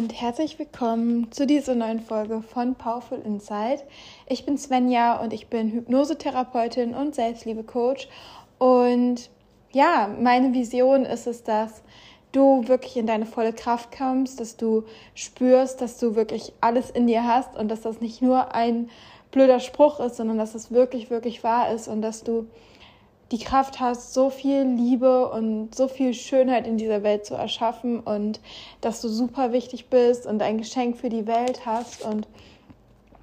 und herzlich willkommen zu dieser neuen Folge von Powerful Insight. Ich bin Svenja und ich bin Hypnosetherapeutin und Selbstliebe-Coach. Und ja, meine Vision ist es, dass du wirklich in deine volle Kraft kommst, dass du spürst, dass du wirklich alles in dir hast und dass das nicht nur ein blöder Spruch ist, sondern dass es wirklich, wirklich wahr ist und dass du die Kraft hast, so viel Liebe und so viel Schönheit in dieser Welt zu erschaffen und dass du super wichtig bist und ein Geschenk für die Welt hast. Und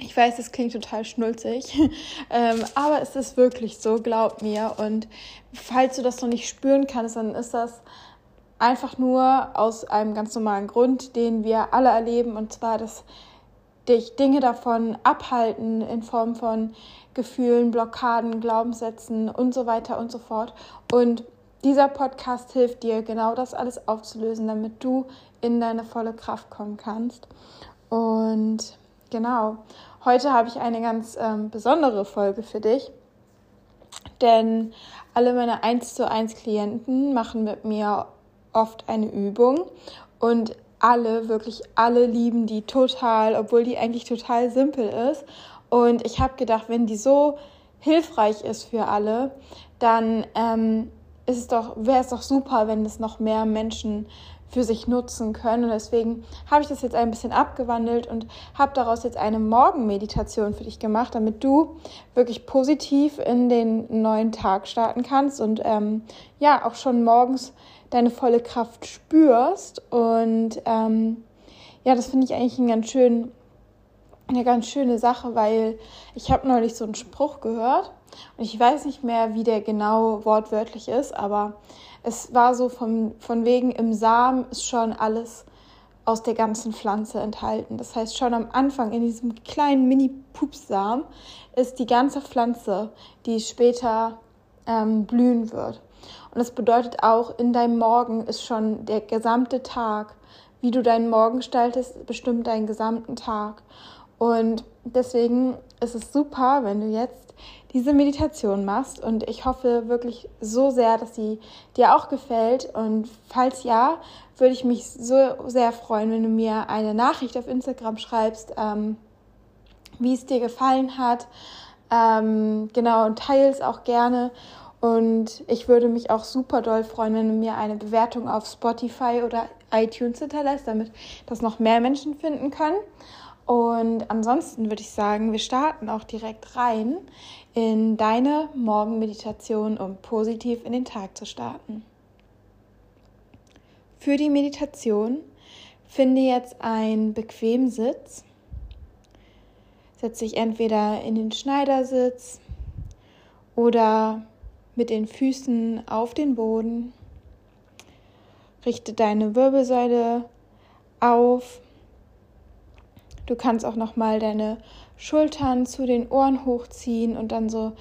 ich weiß, das klingt total schnulzig, ähm, aber es ist wirklich so, glaub mir. Und falls du das noch nicht spüren kannst, dann ist das einfach nur aus einem ganz normalen Grund, den wir alle erleben, und zwar, dass dich Dinge davon abhalten in Form von Gefühlen, Blockaden, Glaubenssätzen und so weiter und so fort. Und dieser Podcast hilft dir, genau das alles aufzulösen, damit du in deine volle Kraft kommen kannst. Und genau, heute habe ich eine ganz ähm, besondere Folge für dich, denn alle meine 1 zu 1 Klienten machen mit mir oft eine Übung und alle, wirklich alle lieben die total, obwohl die eigentlich total simpel ist. Und ich habe gedacht, wenn die so hilfreich ist für alle, dann ähm, wäre es doch super, wenn es noch mehr Menschen für sich nutzen können. Und deswegen habe ich das jetzt ein bisschen abgewandelt und habe daraus jetzt eine Morgenmeditation für dich gemacht, damit du wirklich positiv in den neuen Tag starten kannst und ähm, ja, auch schon morgens deine volle Kraft spürst. Und ähm, ja, das finde ich eigentlich ein ganz schön, eine ganz schöne Sache, weil ich habe neulich so einen Spruch gehört und ich weiß nicht mehr, wie der genau wortwörtlich ist, aber es war so von, von wegen im Samen ist schon alles aus der ganzen Pflanze enthalten. Das heißt, schon am Anfang in diesem kleinen Mini-Pupsamen ist die ganze Pflanze, die später ähm, blühen wird. Und das bedeutet auch, in deinem Morgen ist schon der gesamte Tag. Wie du deinen Morgen gestaltest, bestimmt deinen gesamten Tag. Und deswegen ist es super, wenn du jetzt diese Meditation machst. Und ich hoffe wirklich so sehr, dass sie dir auch gefällt. Und falls ja, würde ich mich so sehr freuen, wenn du mir eine Nachricht auf Instagram schreibst, ähm, wie es dir gefallen hat. Ähm, genau, und teils auch gerne. Und ich würde mich auch super doll freuen, wenn du mir eine Bewertung auf Spotify oder iTunes hinterlässt, damit das noch mehr Menschen finden können. Und ansonsten würde ich sagen, wir starten auch direkt rein in deine Morgenmeditation, um positiv in den Tag zu starten. Für die Meditation finde jetzt einen bequemen Sitz. Setze dich entweder in den Schneidersitz oder mit den Füßen auf den Boden. Richte deine Wirbelsäule auf. Du kannst auch noch mal deine Schultern zu den Ohren hochziehen und dann so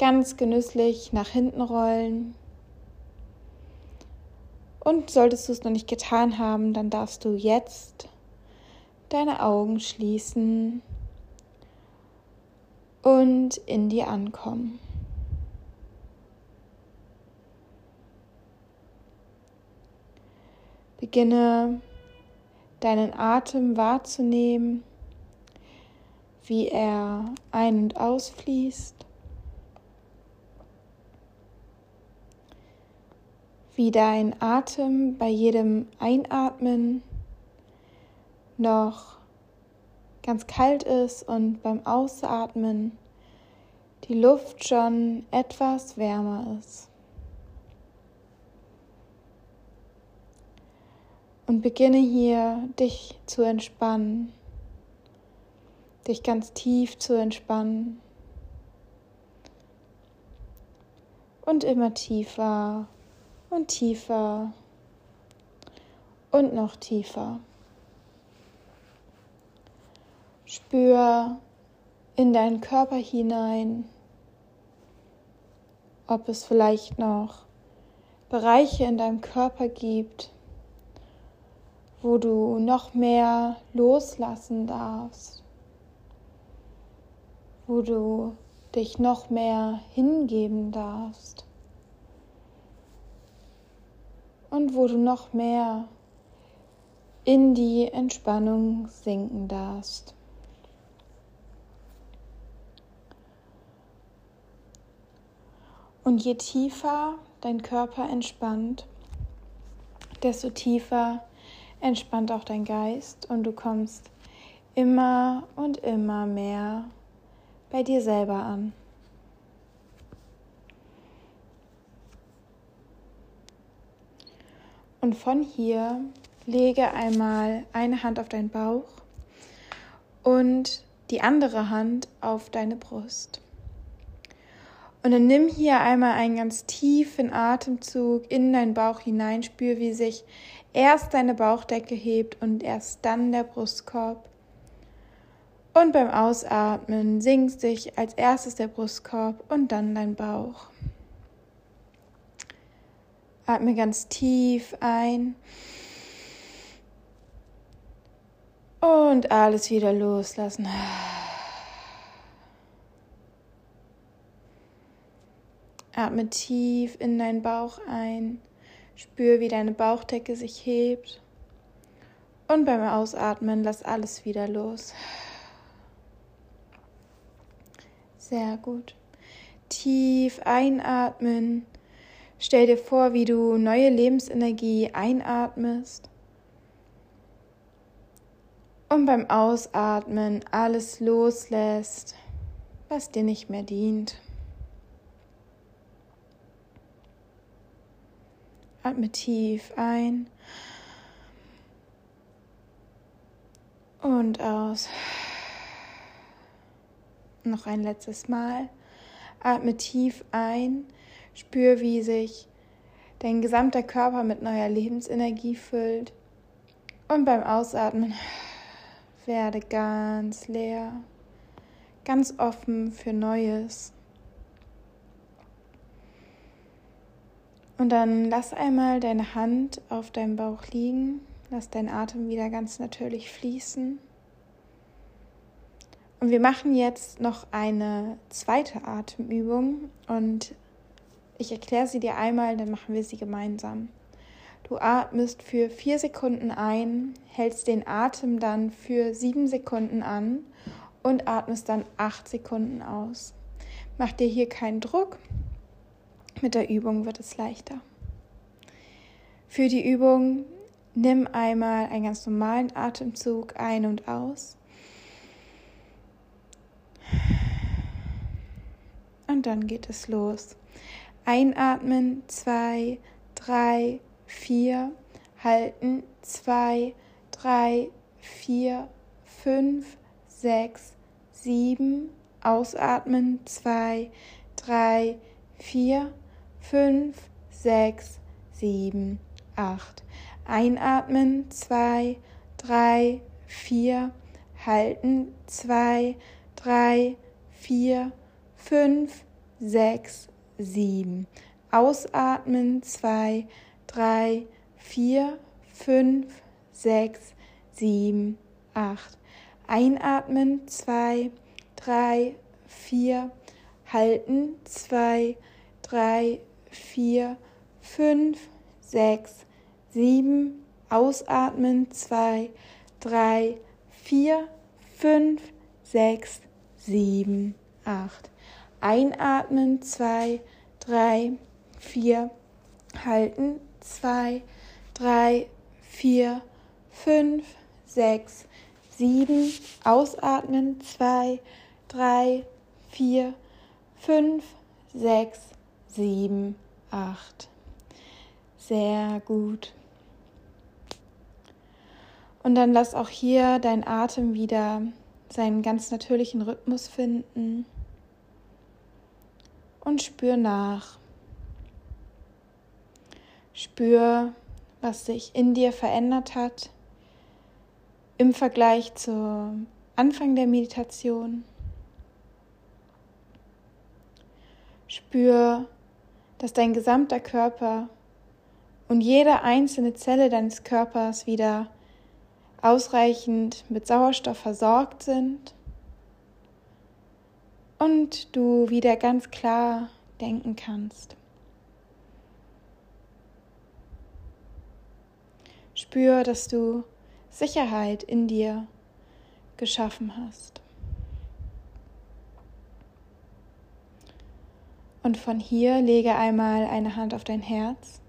ganz genüsslich nach hinten rollen. Und solltest du es noch nicht getan haben, dann darfst du jetzt deine Augen schließen und in dir ankommen. Beginne deinen Atem wahrzunehmen, wie er ein- und ausfließt, wie dein Atem bei jedem Einatmen noch ganz kalt ist und beim Ausatmen die Luft schon etwas wärmer ist. Und beginne hier, dich zu entspannen, dich ganz tief zu entspannen. Und immer tiefer und tiefer und noch tiefer. Spür in deinen Körper hinein, ob es vielleicht noch Bereiche in deinem Körper gibt, wo du noch mehr loslassen darfst, wo du dich noch mehr hingeben darfst und wo du noch mehr in die Entspannung sinken darfst. Und je tiefer dein Körper entspannt, desto tiefer entspannt auch dein Geist und du kommst immer und immer mehr bei dir selber an. Und von hier lege einmal eine Hand auf deinen Bauch und die andere Hand auf deine Brust. Und dann nimm hier einmal einen ganz tiefen Atemzug in deinen Bauch hinein. Spür, wie sich erst deine Bauchdecke hebt und erst dann der Brustkorb. Und beim Ausatmen sinkt sich als erstes der Brustkorb und dann dein Bauch. Atme ganz tief ein. Und alles wieder loslassen. Atme tief in deinen Bauch ein. Spür, wie deine Bauchdecke sich hebt. Und beim Ausatmen lass alles wieder los. Sehr gut. Tief einatmen. Stell dir vor, wie du neue Lebensenergie einatmest. Und beim Ausatmen alles loslässt, was dir nicht mehr dient. Atme tief ein und aus. Noch ein letztes Mal. Atme tief ein. Spür, wie sich dein gesamter Körper mit neuer Lebensenergie füllt. Und beim Ausatmen werde ganz leer, ganz offen für Neues. Und dann lass einmal deine Hand auf deinem Bauch liegen, lass deinen Atem wieder ganz natürlich fließen. Und wir machen jetzt noch eine zweite Atemübung und ich erkläre sie dir einmal, dann machen wir sie gemeinsam. Du atmest für vier Sekunden ein, hältst den Atem dann für sieben Sekunden an und atmest dann acht Sekunden aus. Mach dir hier keinen Druck, mit der Übung wird es leichter. Für die Übung nimm einmal einen ganz normalen Atemzug ein und aus. Und dann geht es los. Einatmen, zwei, drei, vier. Halten, zwei, drei, vier, fünf, sechs, sieben. Ausatmen, zwei, drei, vier fünf, sechs, sieben, acht. Einatmen, zwei, drei, vier. Halten, zwei, drei, vier, fünf, sechs, sieben. Ausatmen, zwei, drei, vier, fünf, sechs, sieben, acht. Einatmen, zwei, drei, vier. Halten, zwei, drei, vier, fünf, sechs, sieben, ausatmen, zwei, drei, vier, fünf, sechs, sieben, acht. Einatmen, zwei, drei, vier, halten, zwei, drei, vier, fünf, sechs, sieben, ausatmen, zwei, drei, vier, fünf, sechs, sieben, acht. Sehr gut. Und dann lass auch hier dein Atem wieder seinen ganz natürlichen Rhythmus finden und spür nach. Spür, was sich in dir verändert hat im Vergleich zum Anfang der Meditation. Spür, dass dein gesamter Körper und jede einzelne Zelle deines Körpers wieder ausreichend mit Sauerstoff versorgt sind und du wieder ganz klar denken kannst. Spür, dass du Sicherheit in dir geschaffen hast. Und von hier lege einmal eine Hand auf dein Herz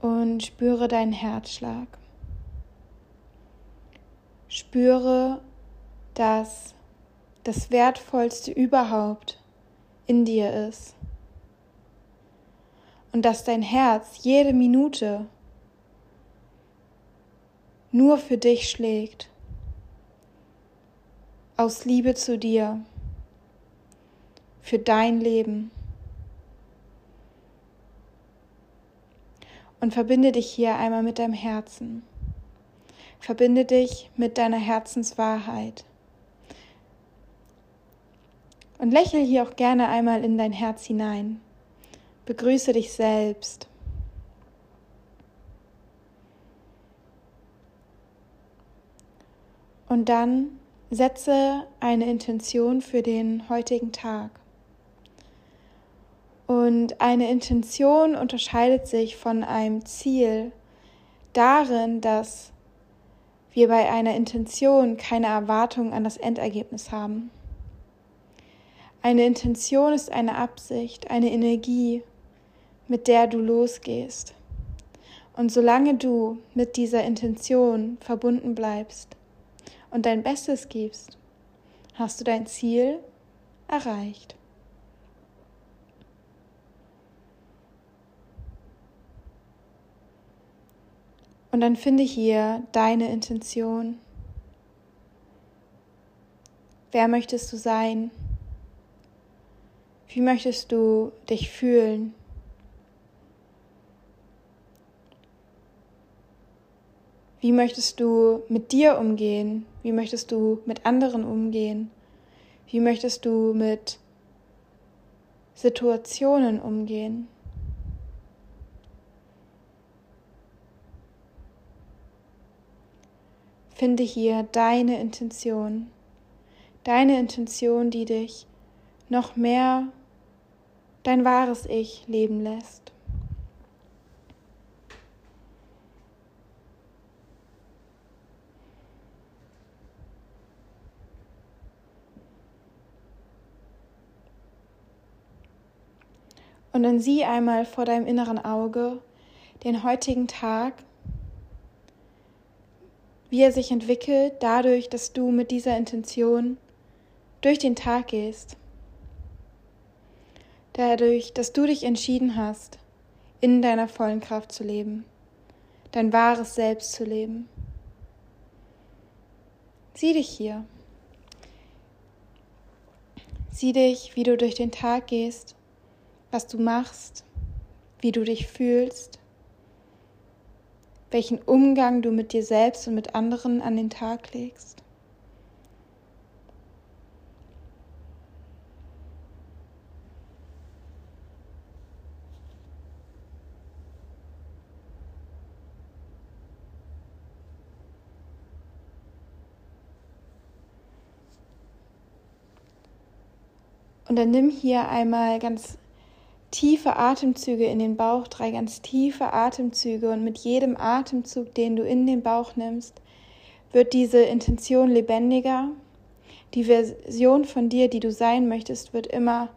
und spüre deinen Herzschlag. Spüre, dass das Wertvollste überhaupt in dir ist. Und dass dein Herz jede Minute nur für dich schlägt, aus Liebe zu dir für dein Leben. Und verbinde dich hier einmal mit deinem Herzen. Verbinde dich mit deiner Herzenswahrheit. Und lächel hier auch gerne einmal in dein Herz hinein. Begrüße dich selbst. Und dann setze eine Intention für den heutigen Tag. Und eine Intention unterscheidet sich von einem Ziel darin, dass wir bei einer Intention keine Erwartung an das Endergebnis haben. Eine Intention ist eine Absicht, eine Energie, mit der du losgehst. Und solange du mit dieser Intention verbunden bleibst und dein Bestes gibst, hast du dein Ziel erreicht. Und dann finde hier deine Intention. Wer möchtest du sein? Wie möchtest du dich fühlen? Wie möchtest du mit dir umgehen? Wie möchtest du mit anderen umgehen? Wie möchtest du mit Situationen umgehen? Finde hier deine Intention, deine Intention, die dich noch mehr dein wahres Ich leben lässt. Und dann sieh einmal vor deinem inneren Auge den heutigen Tag wie er sich entwickelt dadurch, dass du mit dieser Intention durch den Tag gehst. Dadurch, dass du dich entschieden hast, in deiner vollen Kraft zu leben, dein wahres Selbst zu leben. Sieh dich hier. Sieh dich, wie du durch den Tag gehst, was du machst, wie du dich fühlst welchen Umgang du mit dir selbst und mit anderen an den Tag legst. Und dann nimm hier einmal ganz tiefe Atemzüge in den Bauch, drei ganz tiefe Atemzüge und mit jedem Atemzug, den du in den Bauch nimmst, wird diese Intention lebendiger. Die Version von dir, die du sein möchtest, wird immer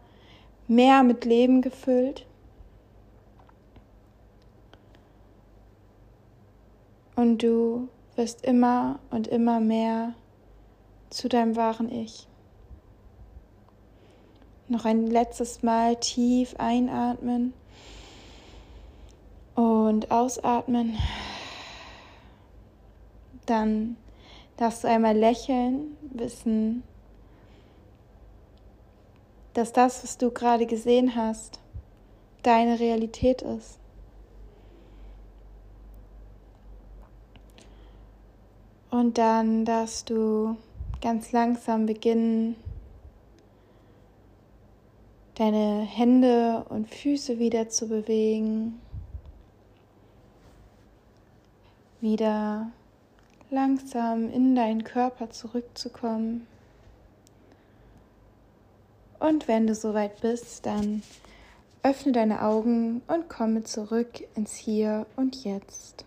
mehr mit Leben gefüllt. Und du wirst immer und immer mehr zu deinem wahren Ich. Noch ein letztes Mal tief einatmen und ausatmen. Dann darfst du einmal lächeln, wissen, dass das, was du gerade gesehen hast, deine Realität ist. Und dann darfst du ganz langsam beginnen, deine Hände und Füße wieder zu bewegen, wieder langsam in deinen Körper zurückzukommen. Und wenn du soweit bist, dann öffne deine Augen und komme zurück ins Hier und Jetzt.